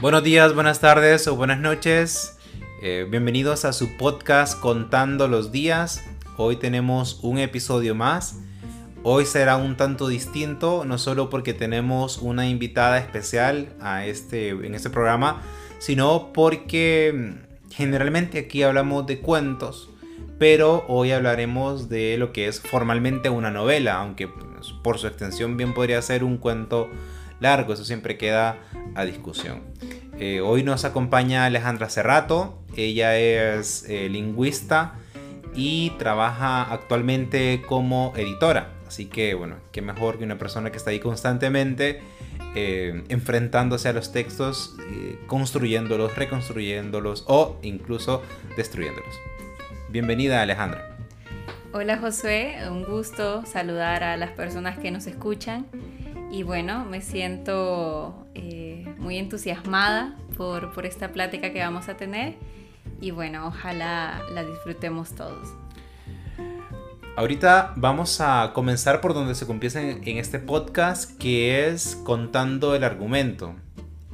Buenos días, buenas tardes o buenas noches. Eh, bienvenidos a su podcast Contando los días. Hoy tenemos un episodio más. Hoy será un tanto distinto, no solo porque tenemos una invitada especial a este, en este programa, sino porque mm, generalmente aquí hablamos de cuentos, pero hoy hablaremos de lo que es formalmente una novela, aunque pues, por su extensión bien podría ser un cuento largo, eso siempre queda a discusión. Eh, hoy nos acompaña Alejandra Cerrato, ella es eh, lingüista y trabaja actualmente como editora. Así que bueno, qué mejor que una persona que está ahí constantemente eh, enfrentándose a los textos, construyéndolos, reconstruyéndolos o incluso destruyéndolos. Bienvenida Alejandra. Hola Josué, un gusto saludar a las personas que nos escuchan y bueno, me siento eh, muy entusiasmada por, por esta plática que vamos a tener y bueno, ojalá la disfrutemos todos. Ahorita vamos a comenzar por donde se comienza en, este podcast, que es contando el argumento.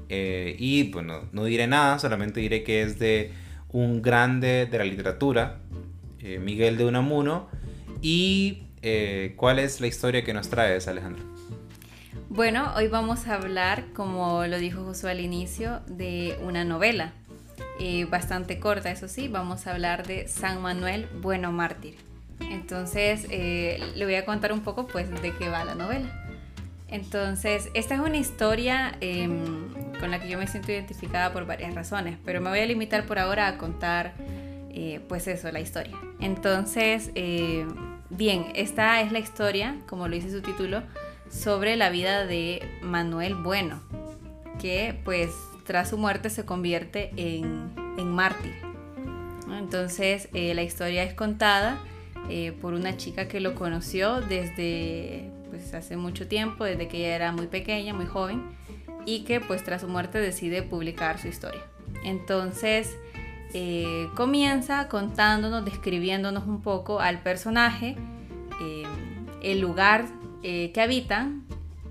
Eh, y bueno, no diré nada, solamente diré que es de un grande de la literatura, eh, Miguel de Unamuno. ¿Y cuál es la historia que nos traes, Alejandro? Bueno, hoy vamos a hablar, como lo dijo Josué al inicio, de una novela. Eh, bastante corta, eso sí, vamos a hablar de San Manuel Bueno Mártir. Entonces, eh, le voy a contar un poco pues de qué va la novela. Entonces, esta es una historia em, con la que yo me siento identificada por varias razones, pero me voy a limitar por ahora a contar eh, pues eso, la historia. Entonces, bien, esta es la historia, como lo dice su título, sobre la vida de Manuel Bueno, que pues tras su muerte se convierte en, en mártir. Entonces eh, la historia es contada eh, por una chica que lo conoció desde pues, hace mucho tiempo, desde que ella era muy pequeña, muy joven, y que pues tras su muerte decide publicar su historia. Entonces eh, comienza contándonos, describiéndonos un poco al personaje, el lugar eh, que habitan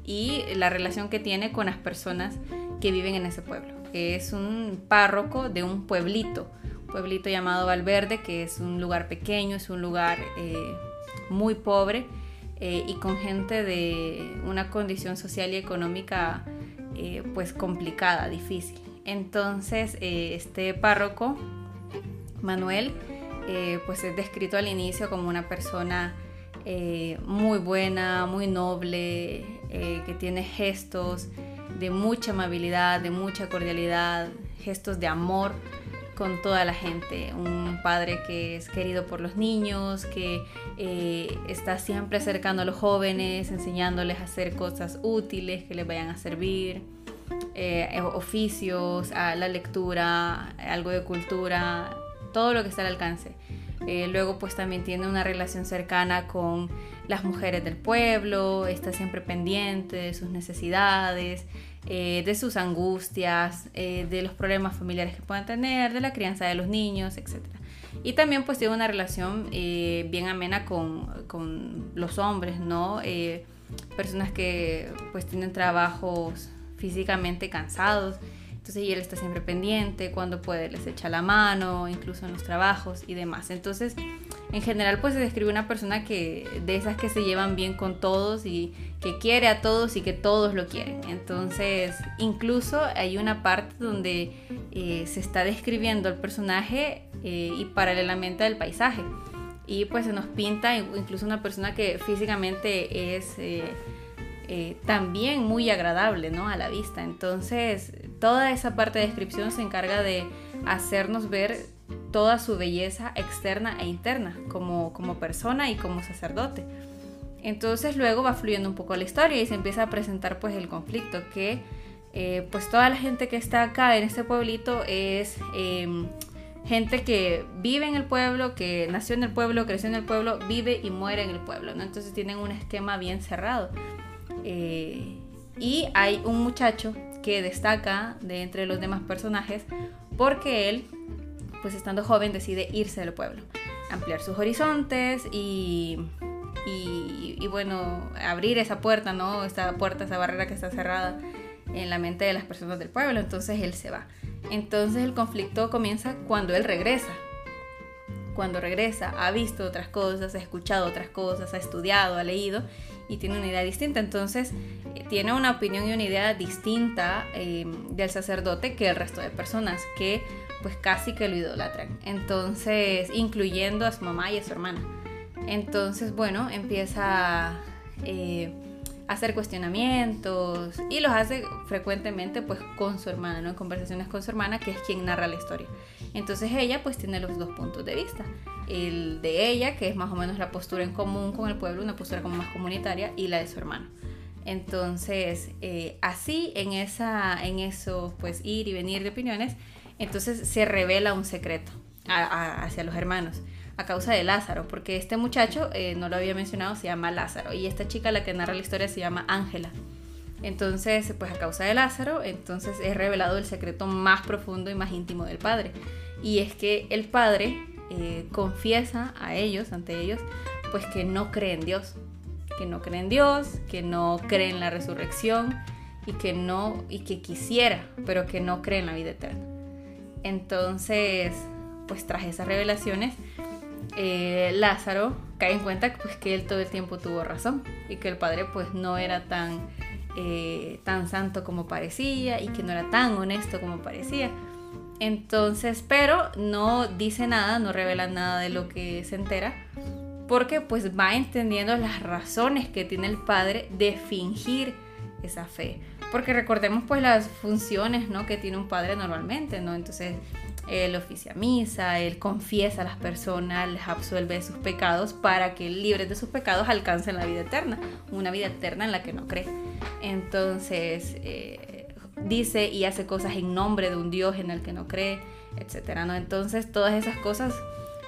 y la relación que tiene con las personas que viven en ese pueblo. Es un párroco de un pueblito, un pueblito llamado Valverde, que es un lugar pequeño, es un lugar eh, muy pobre eh, y con gente de una condición social y económica pues complicada, difícil. Entonces este párroco, Manuel, pues es descrito al inicio como una persona eh, muy buena, muy noble, eh, que tiene gestos de mucha amabilidad, de mucha cordialidad, gestos de amor con toda la gente. Un padre que es querido por los niños, que eh, está siempre acercando a los jóvenes, enseñándoles a hacer cosas útiles que les vayan a servir. oficios, a la lectura, algo de cultura, todo lo que está al alcance. Eh, luego pues también tiene una relación cercana con las mujeres del pueblo, está siempre pendiente de sus necesidades, eh, de sus angustias, eh, de los problemas familiares que puedan tener, de la crianza de los niños, etc. Y también pues tiene una relación bien amena con, con, los hombres, ¿no? personas que pues tienen trabajos físicamente cansados entonces, y él está siempre pendiente, cuando puede les echa la mano, incluso en los trabajos y demás. Entonces, en general, pues se describe una persona que de esas que se llevan bien con todos y que quiere a todos y que todos lo quieren. Entonces, incluso hay una parte donde eh, se está describiendo el personaje eh, y paralelamente al paisaje. Y pues se nos pinta incluso una persona que físicamente es... Eh, también muy agradable ¿no? a la vista. Entonces, toda esa parte de descripción se encarga de hacernos ver toda su belleza externa e interna como, como persona y como sacerdote. Entonces luego va fluyendo un poco la historia y se empieza a presentar pues el conflicto que eh, pues toda la gente que está acá en este pueblito es em, gente que vive en el pueblo, que nació en el pueblo, creció en el pueblo, vive y muere en el pueblo, ¿no? Entonces tienen un esquema bien cerrado. Eh, y hay un muchacho que destaca de entre los demás personajes porque él, pues estando joven, decide irse del pueblo, ampliar sus horizontes y, y, bueno, abrir esa puerta, ¿no? Esta puerta, esa barrera que está cerrada en la mente de las personas del pueblo, entonces él se va. Entonces el conflicto comienza cuando él regresa. Cuando regresa, ha visto otras cosas, ha escuchado otras cosas, ha estudiado, ha leído y tiene una idea distinta. Entonces tiene una opinión y una idea distinta eh, del sacerdote que el resto de personas que pues casi que lo idolatran. Entonces, incluyendo a su mamá y a su hermana. Entonces, bueno, empieza eh, a hacer cuestionamientos y los hace frecuentemente pues con su hermana, ¿no? En conversaciones con su hermana, que es quien narra la historia. Entonces ella pues tiene los dos puntos de vista. El de ella, que es más o menos la postura en común con el pueblo, una postura como más comunitaria, y la de su hermano. Entonces, eh, así en, esa, en eso, pues ir y venir de opiniones, entonces se revela un secreto hacia los hermanos a causa de Lázaro, porque este muchacho, eh, no lo había mencionado, se llama Lázaro, y esta chica la que narra la historia se llama Ángela. Entonces, pues a causa de Lázaro, entonces es revelado el secreto más profundo y más íntimo del padre. Y es que el padre eh, confiesa a ellos, ante ellos, pues que no cree en Dios, que no cree en Dios, que no cree en la resurrección y que no, y que quisiera, pero que no cree en la vida eterna. Entonces, pues tras esas revelaciones, eh, Lázaro cae en cuenta pues, que él todo el tiempo tuvo razón y que el padre pues no era tan, eh, tan santo como parecía y que no era tan honesto como parecía. Entonces, pero no dice nada, no revela nada de lo que se entera, porque pues va entendiendo las razones que tiene el padre de fingir esa fe. Porque recordemos pues las funciones ¿no? que tiene un padre normalmente, ¿no? Entonces él oficia misa, él confiesa a las personas, les absuelve de sus pecados para que libres de sus pecados alcancen la vida eterna, una vida eterna en la que no cree. Entonces eh, dice y hace cosas en nombre de un Dios en el que no cree, etcétera, ¿no? Entonces todas esas cosas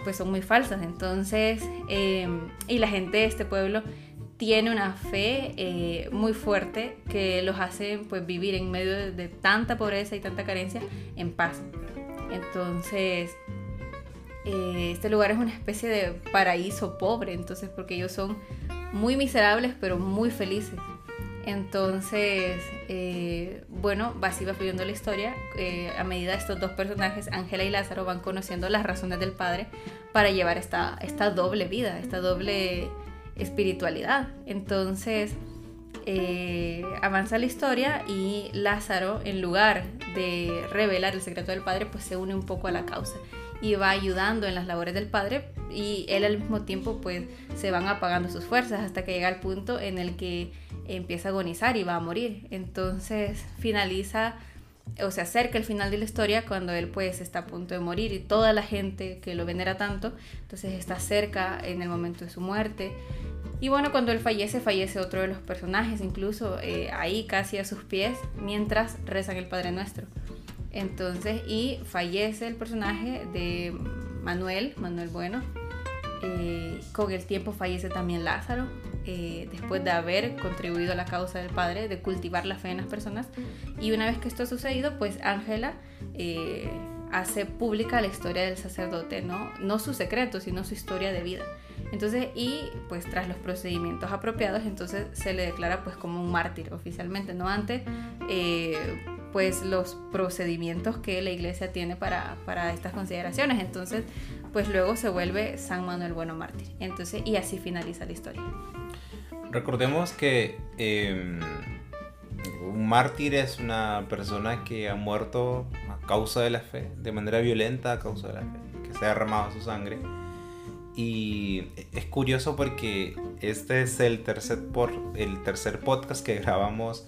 pues son muy falsas. Entonces, em, y la gente de este pueblo tiene una fe eh, muy fuerte que los hace pues vivir en medio de tanta pobreza y tanta carencia en paz. Entonces, eh, este lugar es una especie de paraíso pobre, entonces, porque ellos son muy miserables, pero muy felices. Entonces, eh, bueno, así va fluyendo la historia. Eh, a medida estos dos personajes, Ángela y Lázaro, van conociendo las razones del padre para llevar esta, esta doble vida, esta doble espiritualidad. Entonces, eh, avanza la historia y Lázaro, en lugar de revelar el secreto del padre, pues se une un poco a la causa y va ayudando en las labores del padre y él al mismo tiempo pues se van apagando sus fuerzas hasta que llega el punto en el que empieza a agonizar y va a morir. Entonces finaliza o se acerca el final de la historia cuando él pues está a punto de morir y toda la gente que lo venera tanto, entonces está cerca en el momento de su muerte y bueno, cuando él fallece, fallece otro de los personajes, incluso eh, ahí casi a sus pies, mientras rezan el Padre Nuestro. Entonces, y fallece el personaje de Manuel, Manuel Bueno. Eh, con el tiempo fallece también Lázaro, eh, después de haber contribuido a la causa del Padre, de cultivar la fe en las personas. Y una vez que esto ha sucedido, pues Ángela hace pública la historia del sacerdote. No su secreto, sino su historia de vida. Entonces, y pues tras los procedimientos apropiados, entonces se le declara pues como un mártir oficialmente, no antes, eh, pues los procedimientos que la iglesia tiene para, para, estas consideraciones. Entonces, pues luego se vuelve San Manuel Bueno Mártir. Entonces, y así finaliza la historia. Recordemos que em, un mártir es una persona que ha muerto a causa de la fe, de manera violenta a causa de la fe, que se ha derramado su sangre y es curioso porque este es el tercer, por, el tercer podcast que grabamos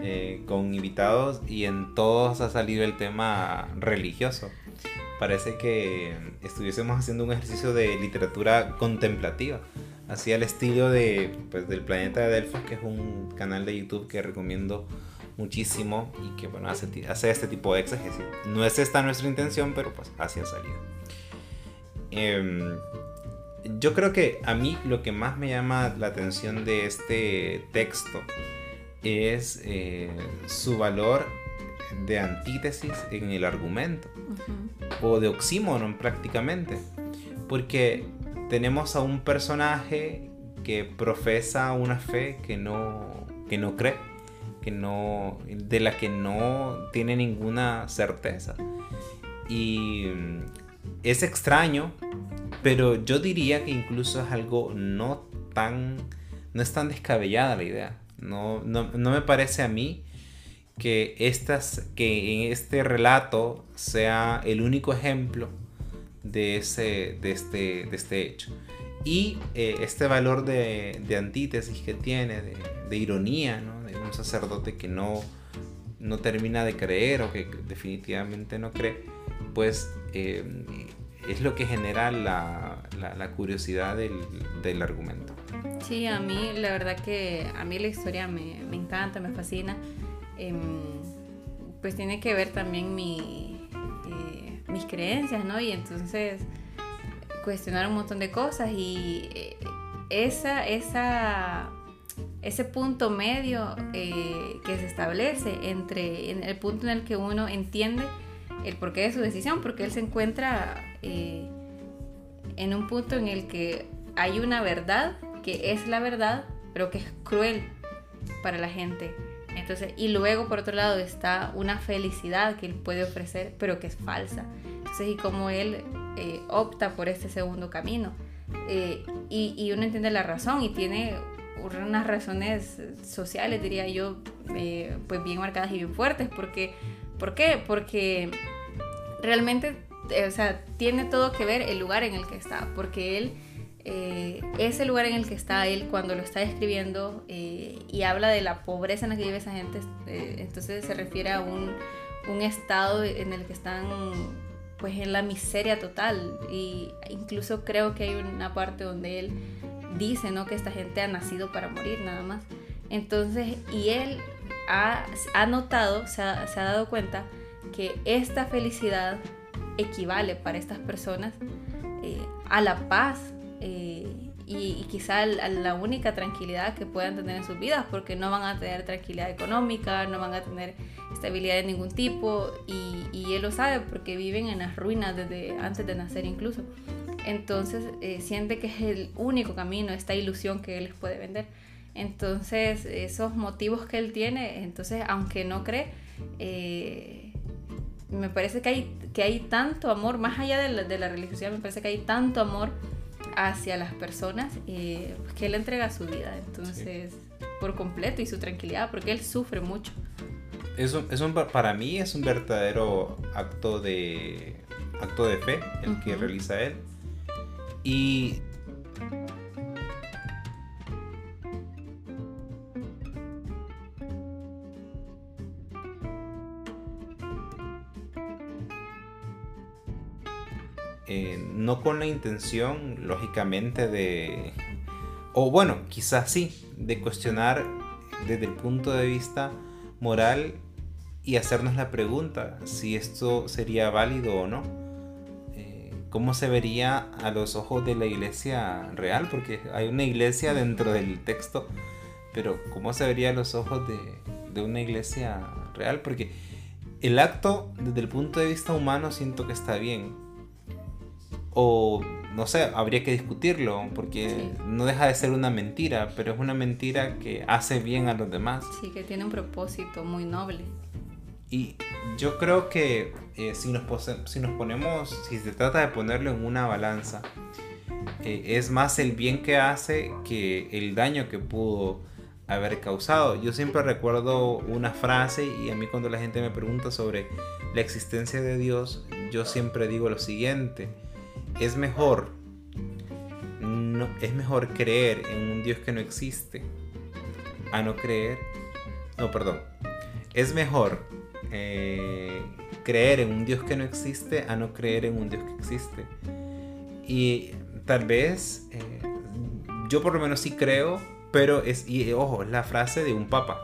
eh, con invitados y en todos ha salido el tema religioso. Parece que estuviésemos haciendo un ejercicio de literatura contemplativa, así al estilo de, pues, del Planeta de Delfos, que es un canal de YouTube que recomiendo muchísimo y que bueno, hace, este tipo de exégesis. No es esta nuestra intención, pero pues así ha salido. Eh, yo creo que a mí lo que más me llama la atención de este texto es eh, su valor de antítesis en el argumento. O de oxímoron prácticamente. Porque tenemos a un personaje que profesa una fe que no, que no cree que no, de la que no tiene ninguna certeza. Y mm, es extraño, pero yo diría que incluso es algo no tan, no es tan descabellada la idea. No, no, no me parece a mí que, estas, que en este relato sea el único ejemplo de, ese, de, este, de este hecho. Y eh, este valor de, antítesis que tiene, de, de ironía, ¿no? de un sacerdote que no, no termina de creer o que definitivamente no cree, pues eh, es lo que genera la, la, curiosidad del, del, argumento. Sí, a mí la verdad que a mí la historia me, me encanta, me fascina. Eh, pues tiene que ver también mi, eh, mis creencias, ¿no? Y entonces cuestionar un montón de cosas y eh, esa, esa, ese punto medio eh, que se establece entre en el punto en el que uno entiende el porqué de su decisión, porque él se encuentra eh, en un punto en el que hay una verdad que es la verdad, pero que es cruel para la gente. Entonces, y luego por otro lado está una felicidad que él puede ofrecer, pero que es falsa. Entonces, y como él eh, opta por este segundo camino. Eh, y, y, uno entiende la razón y tiene unas razones sociales, diría yo, eh, pues bien marcadas y bien fuertes. Porque, ¿Por qué? Porque realmente, o sea, tiene todo que ver el lugar en el que está. Porque él, ese lugar en el que está él cuando lo está escribiendo y habla de la pobreza en la que vive esa gente, entonces se refiere a un, un estado en el que están pues en la miseria total y incluso creo que hay una parte donde él dice no que esta gente ha nacido para morir nada más entonces y él ha, ha notado se ha, dado cuenta que esta felicidad equivale para estas personas eh, a la paz eh, y, y, quizá a la única tranquilidad que puedan tener en sus vidas porque no van a tener tranquilidad económica no van a tener estabilidad de ningún tipo y, él lo sabe porque viven en las ruinas desde antes de nacer incluso. Entonces eh, siente que es el único camino, esta ilusión que él les puede vender. Entonces esos motivos que él tiene, entonces aunque no cree, me parece que hay, que hay tanto amor, más allá de la, de la religiosidad, me parece que hay tanto amor hacia las personas eh, que él entrega su vida, entonces sí. por completo y su tranquilidad, porque él sufre mucho es un, es un, para mí es un verdadero acto de, acto de fe el uh -huh. que realiza él. Y eh, no con la intención, lógicamente, de... O bueno, quizás sí, de cuestionar desde el punto de vista moral y hacernos la pregunta si esto sería válido o no. Eh, ¿Cómo se vería a los ojos de la iglesia real? Porque hay una iglesia dentro del texto, pero ¿cómo se vería a los ojos de, de una iglesia real? Porque el acto, desde el punto de vista humano, siento que está bien. O no sé, habría que discutirlo, porque sí. no deja de ser una mentira, pero es una mentira que hace bien a los demás. Sí, que tiene un propósito muy noble. Y yo creo que eh, si, nos si, nos ponemos, si se trata de ponerlo en una balanza, eh, es más el bien que hace que el daño que pudo haber causado. Yo siempre recuerdo una frase y a mí cuando la gente me pregunta sobre la existencia de Dios, yo siempre digo lo siguiente, es mejor no, es mejor creer en un Dios que no existe a no creer. No, perdón. Es mejor eh, creer en un Dios que no existe a no creer en un Dios que existe. Y tal vez, eh, yo por lo menos sí creo, pero es, y ojo, la frase de un papa.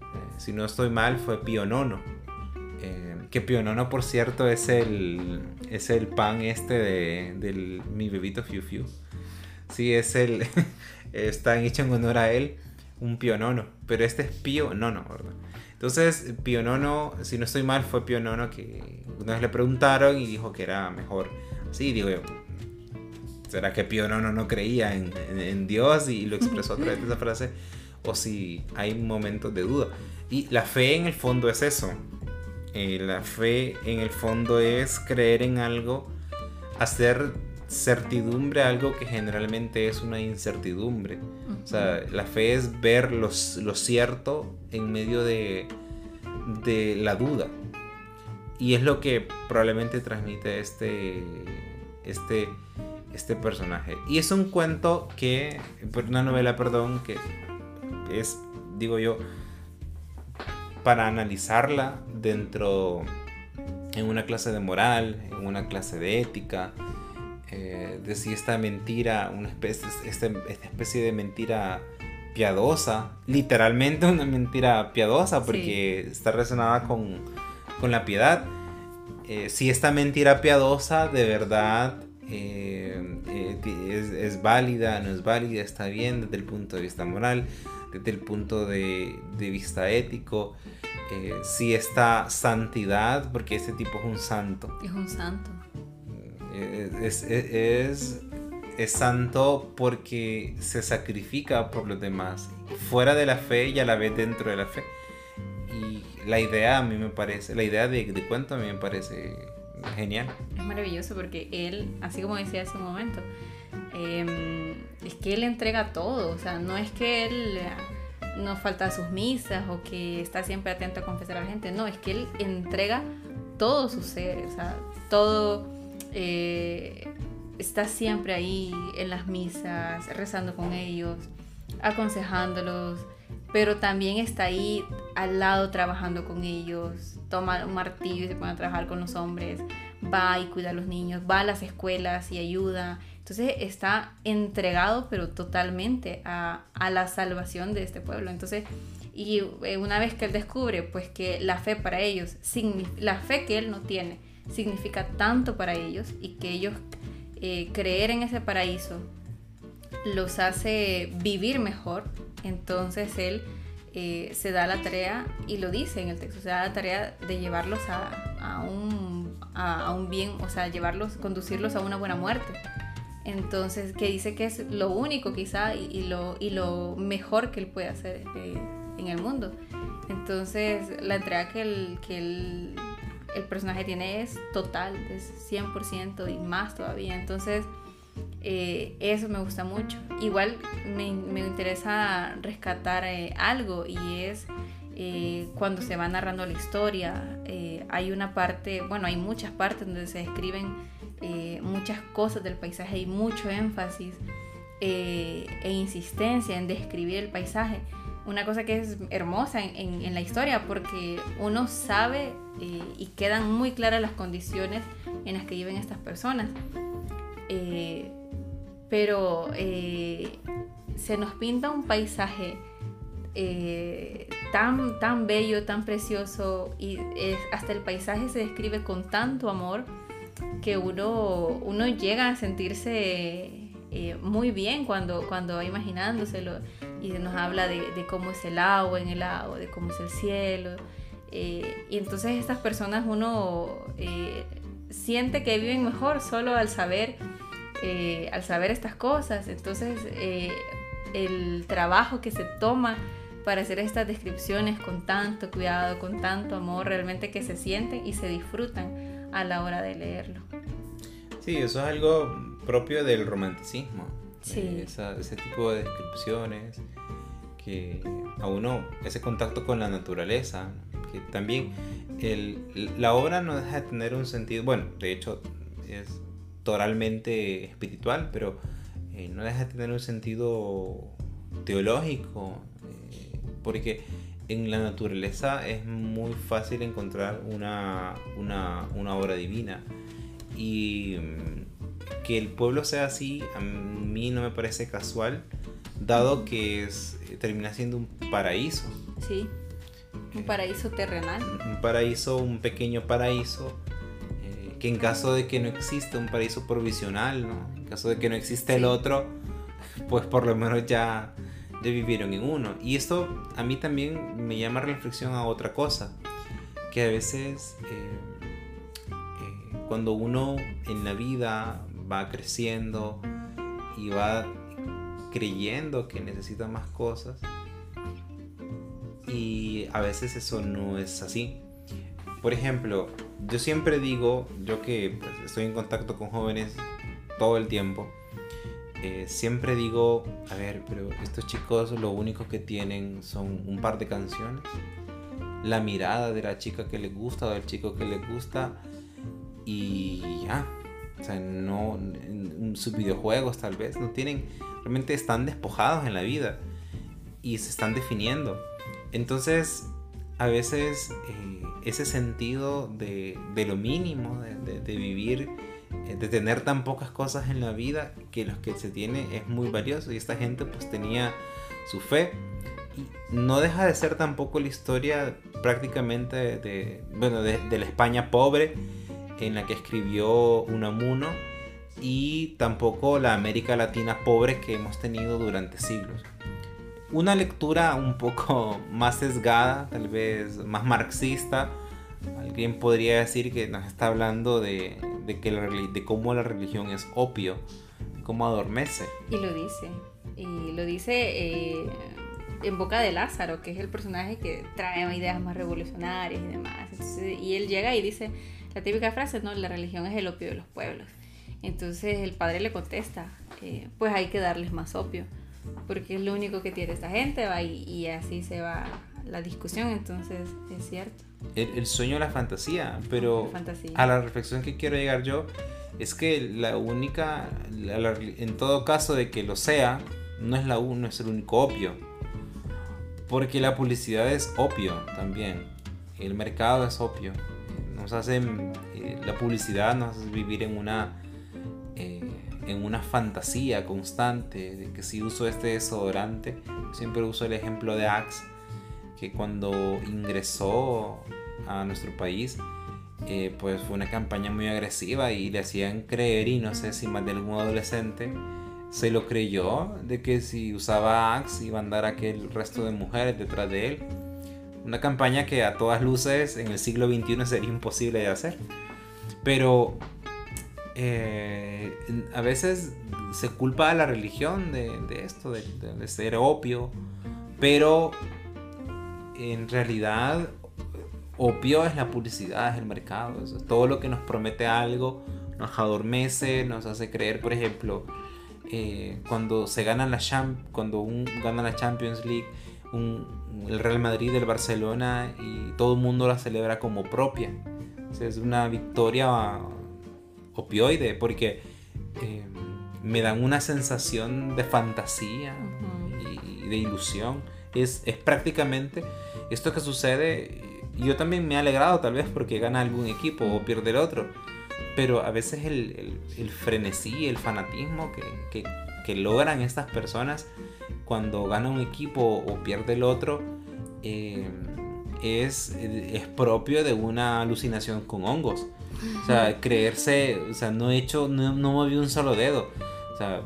Eh, si no estoy mal, fue Pío IX. Que IX, por cierto, es el, es el pan este de, del mi bebito Fiu Fiu. Sí, es el. está hecho en honor a él, un IX. Pero este es Pío IX, ¿verdad? Entonces, IX, si no estoy mal, fue IX que una vez le preguntaron y dijo que era mejor. Sí, digo yo, ¿será que IX no creía en, en, en Dios y lo expresó a través de esa frase? o si hay momentos de duda. Y la fe en el fondo es eso. Eh, la fe en el fondo es creer en algo, hacer certidumbre a algo que generalmente es una incertidumbre. O sea, la fe es ver lo, cierto en medio de, de la duda. Y es lo que probablemente transmite este, este, este personaje. Y es un cuento que, una novela, perdón, que es, digo yo, para analizarla dentro, en una clase de moral, en una clase de ética, eh, de si esta mentira, una especie, esta, especie de mentira piadosa, literalmente una mentira piadosa, porque está relacionada con, con, la piedad. Eh, si esta mentira piadosa de verdad eh, es, es, válida, no es válida, está bien desde el punto de vista moral, desde el punto de, de vista ético. si esta santidad, porque este tipo es un santo. Es un santo es, es, es, santo porque se sacrifica por los demás, fuera de la fe y a la vez dentro de la fe. Y la idea a mí me parece, la idea de, de cuento a mí me parece genial. Es maravilloso porque él, así como decía hace un momento, em, es que él entrega todo, o sea, no es que él no falta a sus misas o que está siempre atento a confesar a la gente, no, es que él entrega todo su ser, o sea, todo eh, está siempre ahí en las misas, rezando con ellos, aconsejándolos, pero también está ahí al lado trabajando con ellos, toma un martillo y se pone a trabajar con los hombres, va y cuida a los niños, va a las escuelas y ayuda. Entonces está entregado pero totalmente a, a la salvación de este pueblo. Entonces, y eh, una vez que él descubre pues que la fe para ellos, la fe que él no tiene, significa tanto para ellos y que ellos eh, creer en ese paraíso los hace vivir mejor, entonces él eh, se da la tarea, y lo dice en el texto, se da la tarea de llevarlos a, un, a, un, bien, o sea, llevarlos, conducirlos a una buena muerte. Entonces, que dice que es lo único quizá y, lo, y lo mejor que él puede hacer eh, en el mundo. Entonces, la entrega que él, que el personaje tiene es total, es 100% y más todavía. Entonces, eh, eso me gusta mucho. Igual me, me interesa rescatar eh, algo y es cuando se va narrando la historia. hay una parte, bueno, hay muchas partes donde se describen muchas cosas del paisaje y mucho énfasis e insistencia en describir el paisaje una cosa que es hermosa en, la historia porque uno sabe eh, y quedan muy claras las condiciones en las que viven estas personas. Eh, pero eh, se nos pinta un paisaje tan, tan bello, tan precioso y hasta el paisaje se describe con tanto amor que uno, uno llega a sentirse muy bien cuando, cuando va imaginándoselo y nos habla de, cómo es el agua en el agua, de cómo es el cielo. Eh, y entonces estas personas uno eh, siente que viven mejor solo al saber, eh, al saber estas cosas. Entonces el trabajo que se toma para hacer estas descripciones con tanto cuidado, con tanto amor, realmente que se sienten y se disfrutan a la hora de leerlo. Sí, eso es algo propio del romanticismo. Sí. ese tipo de descripciones que a uno, ese contacto con la naturaleza, que también el, la obra no deja de tener un sentido, bueno, de hecho es totalmente espiritual, pero eh, no deja de tener un sentido teológico, eh, porque en la naturaleza es muy fácil encontrar una, una, una obra divina. Y que el pueblo sea así, a mí no me parece casual, dado que es, eh, termina siendo un paraíso. Sí, un paraíso terrenal. Un paraíso, un pequeño paraíso, eh, que en caso de que no exista un paraíso provisional, ¿no? en caso de que no exista el otro, pues por lo menos ya, ya vivieron en uno. Y esto a mí también me llama reflexión a otra cosa, que a veces... Eh, cuando uno en la vida va creciendo y va creyendo que necesita más cosas, y a veces eso no es así. Por ejemplo, yo siempre digo, yo que pues, estoy en contacto con jóvenes todo el tiempo, eh, siempre digo, a ver, pero estos chicos lo único que tienen son un par de canciones, la mirada de la chica que les gusta o del chico que les gusta y ya. O sea, no, sus videojuegos tal vez no tienen, realmente están despojados en la vida y se están definiendo. Entonces, a veces eh, ese sentido de, lo mínimo, de, vivir, eh, de tener tan pocas cosas en la vida, que los que se tiene es muy valioso. Y esta gente pues tenía su fe. Y no deja de ser tampoco la historia prácticamente de, bueno, de, la España pobre en la que escribió Unamuno y tampoco la América Latina pobre que hemos tenido durante siglos una lectura un poco más sesgada, tal vez más marxista. Alguien podría decir que nos está hablando de, que de cómo la religión es opio, cómo adormece. Y lo dice, y lo dice eh, en boca de Lázaro, que es el personaje que trae ideas más revolucionarias y demás. y él llega y dice la típica frase, ¿no? La religión es el opio de los pueblos. Entonces el padre le contesta, eh, pues hay que darles más opio porque es lo único que tiene esta gente, va, y, así se va la discusión, entonces es cierto. El, sueño la fantasía, pero a la reflexión que quiero llegar yo es que la única, en todo caso de que lo sea, no es, la, no es el único opio, porque la publicidad es opio también, el mercado es opio, nos hacen, eh, la publicidad nos hace vivir en una... Eh, en una fantasía constante de que si uso este desodorante, siempre uso el ejemplo de Axe, que cuando ingresó a nuestro país, eh, pues fue una campaña muy agresiva y le hacían creer, y no sé si más de algún adolescente se lo creyó, de que si usaba Axe iba a andar aquel resto de mujeres detrás de él. Una campaña que a todas luces en el siglo XXI sería imposible de hacer. Pero eh, a veces se culpa a la religión de, esto, de, ser opio, pero en realidad opio es la publicidad, es el mercado, todo lo que nos promete algo nos adormece, nos hace creer, por ejemplo, eh, cuando se gana la cuando un gana la Champions League, el Real Madrid, el Barcelona y todo el mundo la celebra como propia. es una victoria opioide porque eh, me dan una sensación de fantasía y de ilusión. Es, es, prácticamente esto que sucede. Yo también me he alegrado tal vez porque gana algún equipo o pierde el otro. Pero a veces el, el, frenesí, el fanatismo que, que, que, logran estas personas cuando gana un equipo o pierde el otro eh, es, es propio de una alucinación con hongos. O sea, creerse, o sea, no he hecho, no, no moví un solo dedo. O sea,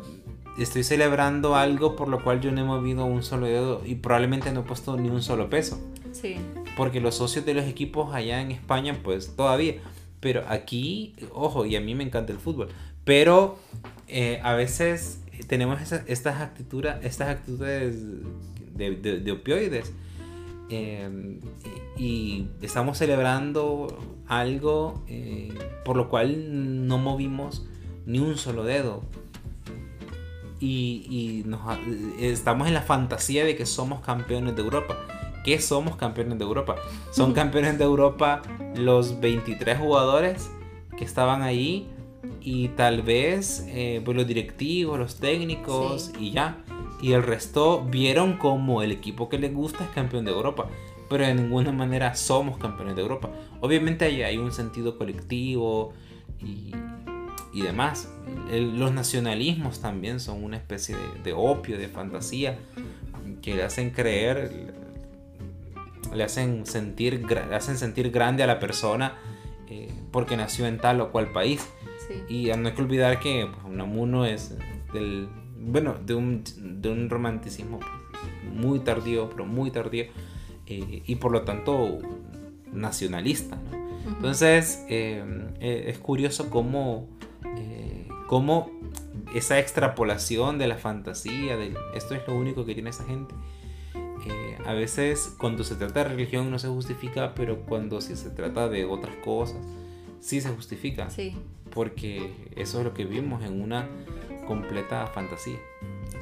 estoy celebrando algo por lo cual yo no he movido un solo dedo y probablemente no he puesto ni un solo peso. Sí. Porque los socios de los equipos allá en España, pues todavía. Pero aquí, ojo, y a mí me encanta el fútbol. Pero eh, a veces tenemos estas, actitudes, estas actitudes de, de opioides Em, y estamos celebrando algo eh, por lo cual no movimos ni un solo dedo. Y, estamos en la fantasía de que somos campeones de Europa. ¿Qué somos campeones de Europa? Son campeones de Europa los 23 jugadores que estaban ahí y tal vez eh, pues los directivos, los técnicos y ya y el resto vieron como el equipo que les gusta es campeón de Europa. Pero de ninguna manera somos campeones de Europa. Obviamente hay, hay un sentido colectivo y, y demás. los nacionalismos también son una especie de, opio, de fantasía, que le hacen creer, le hacen sentir, le hacen sentir grande a la persona eh, porque nació en tal o cual país. Y no hay que olvidar que pues, Unamuno es del bueno, de un, de un romanticismo muy tardío, pero muy tardío, eh, y por lo tanto nacionalista. Entonces, eh, eh, es curioso cómo, cómo, esa extrapolación de la fantasía, de esto es lo único que tiene esa gente, eh, a veces cuando se trata de religión no se justifica, pero cuando si se trata de otras cosas, sí se justifica. Sí. Porque eso es lo que vimos en una completa fantasía.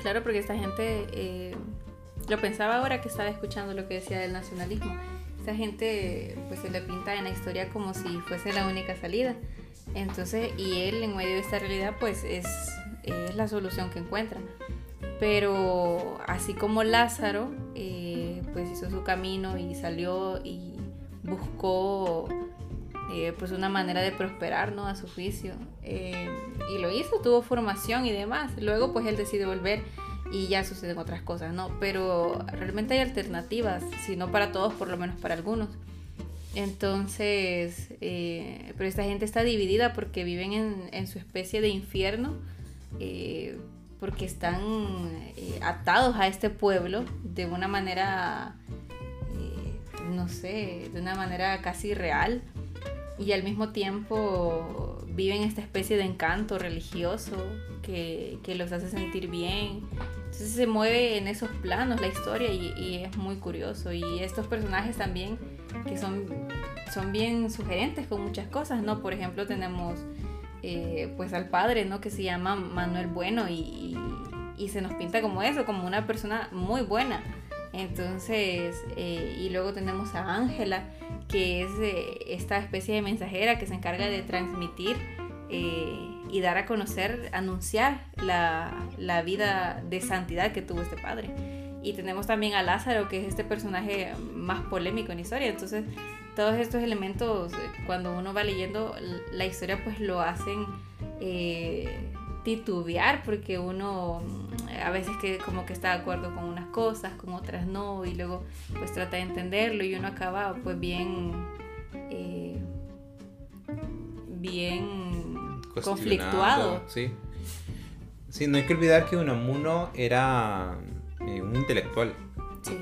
Claro, porque esta gente, eh, lo pensaba ahora que estaba escuchando lo que decía del nacionalismo, esta gente pues se le pinta en la historia como si fuese la única salida. Entonces, y él en medio de esta realidad pues es, la solución que encuentra. Pero así como Lázaro, eh, pues hizo su camino y salió y buscó eh, pues una manera de prosperar, ¿no? A su juicio. Eh, y lo hizo, tuvo formación y demás. Luego pues él decide volver y ya suceden otras cosas, ¿no? Pero realmente hay alternativas, si no para todos, por lo menos para algunos. Entonces, pero esta gente está dividida porque viven en, su especie de infierno porque están eh, atados a este pueblo de una manera, eh, no sé, de una manera casi real y al mismo tiempo viven esta especie de encanto religioso que, los hace sentir bien. Entonces se mueve en esos planos la historia y, es muy curioso. Y estos personajes también que son, son bien sugerentes con muchas cosas, ¿no? Por ejemplo tenemos eh, pues al padre, ¿no? Que se llama Manuel Bueno y, se nos pinta como eso, como una persona muy buena. Entonces, eh, y luego tenemos a Ángela, que es eh, esta especie de mensajera que se encarga de transmitir y dar a conocer, anunciar la, la, vida de santidad que tuvo este padre. Y tenemos también a Lázaro, que es este personaje más polémico en historia. Entonces, todos estos elementos, eh, cuando uno va leyendo la historia, pues lo hacen eh, titubear, porque uno mm, a veces que como que está de acuerdo con unas cosas, con otras no, y luego pues trata de entenderlo y uno acaba pues bien, eh, bien conflictuado. Sí. sí, no hay que olvidar que Unamuno era un intelectual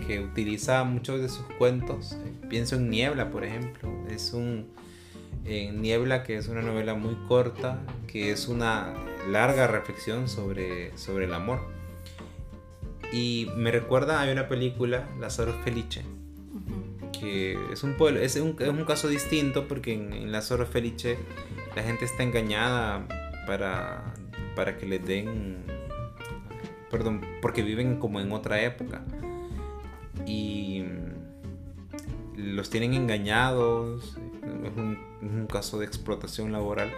que utiliza muchos de sus cuentos. Pienso en Niebla, por ejemplo. Es un Niebla, que es una novela muy corta, que es una larga reflexión sobre, sobre el amor. Y me recuerda, hay una película, Lázaro Felice, que es un, pueblo, es un, es un caso distinto porque en, en Lázaro Felice la gente está engañada para, para que le den, perdón, porque viven como en otra época y los tienen engañados, es un, caso de explotación laboral.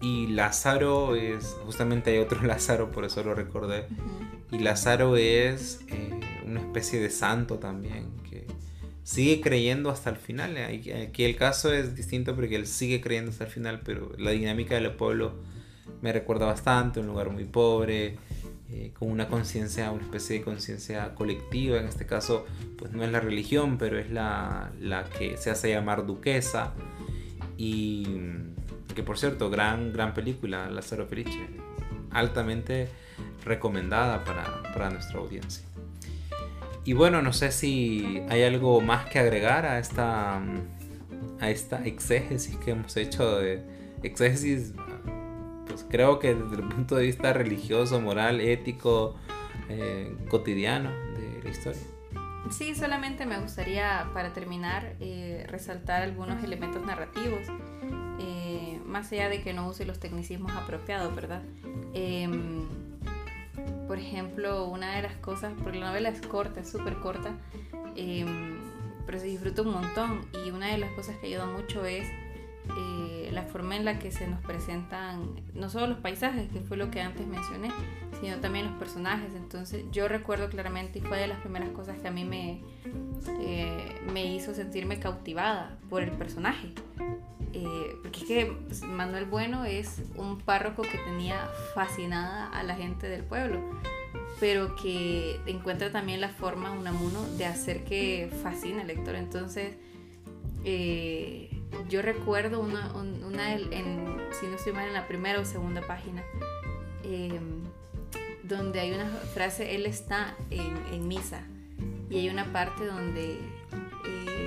Y Lázaro es, justamente hay otro Lázaro, por eso lo recordé. Y Lázaro es eh, una especie de santo también, que sigue creyendo hasta el final. Aquí el caso es distinto porque él sigue creyendo hasta el final, pero la dinámica del pueblo me recuerda bastante, un lugar muy pobre, eh, con una conciencia, una especie de conciencia colectiva, en este caso pues no es la religión, pero es la, la, que se hace llamar duquesa y que por cierto, gran, gran película, Lázaro Felice, altamente recomendada para, para nuestra audiencia. Y bueno, no sé si hay algo más que agregar a esta, a esta exégesis que hemos hecho de exégesis pues creo que desde el punto de vista religioso, moral, ético, eh, cotidiano de la historia. Sí, solamente me gustaría, para terminar, eh, resaltar algunos elementos narrativos, eh, más allá de que no use los tecnicismos apropiados, ¿verdad? Por ejemplo, una de las cosas, porque la novela es corta, es súper corta, em, pero se disfruta un montón y una de las cosas que ayuda mucho es eh, la forma en la que se nos presentan no solo los paisajes, que fue lo que antes mencioné, sino también los personajes. Entonces yo recuerdo claramente y fue de las primeras cosas que a mí me, eh, me hizo sentirme cautivada por el personaje. Eh, porque es que pues, Manuel Bueno es un párroco que tenía fascinada a la gente del pueblo, pero que encuentra también la forma, un amuno, de hacer que fascine al lector. Entonces, eh, yo recuerdo una, una en, si no estoy mal, en la primera o segunda página, em, donde hay una frase, él está en, misa, y hay una parte donde eh,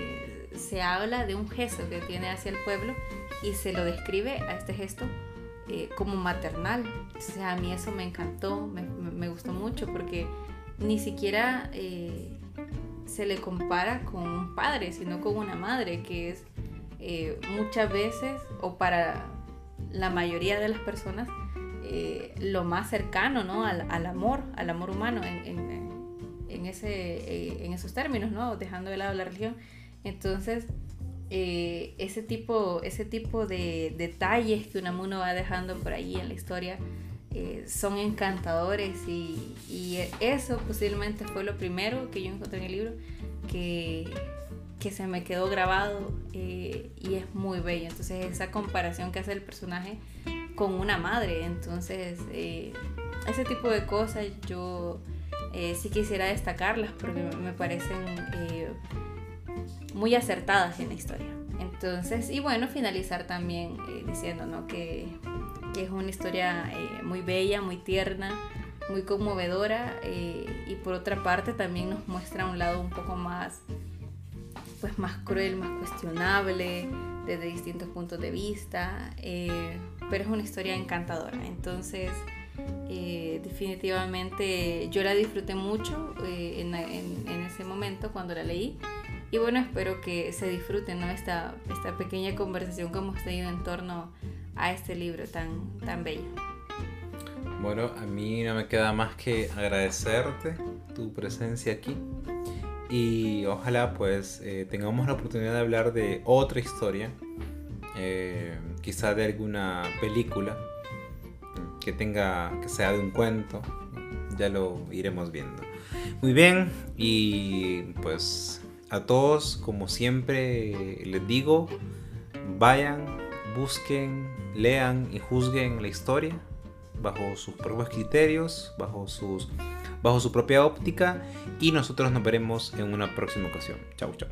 se habla de un gesto que tiene hacia el pueblo y se lo describe a este gesto eh, como maternal. O a mí eso me encantó, me, me, gustó mucho porque ni siquiera eh, se le compara con un padre, sino con una madre, que es eh, muchas veces, o para la mayoría de las personas, lo más cercano ¿no? al, amor, al amor humano en, ese, en esos términos, ¿no? dejando de lado la religión. Entonces, ese, tipo, ese tipo de detalles que Unamuno va dejando por ahí en la historia eh, son encantadores y, eso posiblemente fue lo primero que yo encontré en el libro que, que se me quedó grabado eh, y es muy bello. Entonces esa comparación que hace el personaje con una madre, entonces eh, ese tipo de cosas yo sí quisiera destacarlas porque me parecen muy acertadas en la historia. Entonces, y bueno, finalizar también diciendo ¿no? que es una historia eh, muy bella, muy tierna, muy conmovedora eh, y por otra parte también nos muestra un lado un poco más pues más cruel, más cuestionable desde distintos puntos de vista, eh, pero es una historia encantadora. Entonces, definitivamente yo la disfruté mucho en, ese momento cuando la leí. Y bueno, espero que se disfruten esta, esta pequeña conversación que hemos tenido en torno a este libro tan, tan bello. Bueno, a mí no me queda más que agradecerte tu presencia aquí y ojalá pues eh, tengamos la oportunidad de hablar de otra historia, eh, quizá de alguna película que tenga que sea de un cuento, ya lo iremos viendo. Muy bien y pues a todos como siempre les digo, vayan, busquen lean y juzguen la historia bajo sus propios criterios, bajo, sus, bajo su propia óptica y nosotros nos veremos en una próxima ocasión. Chau, chau.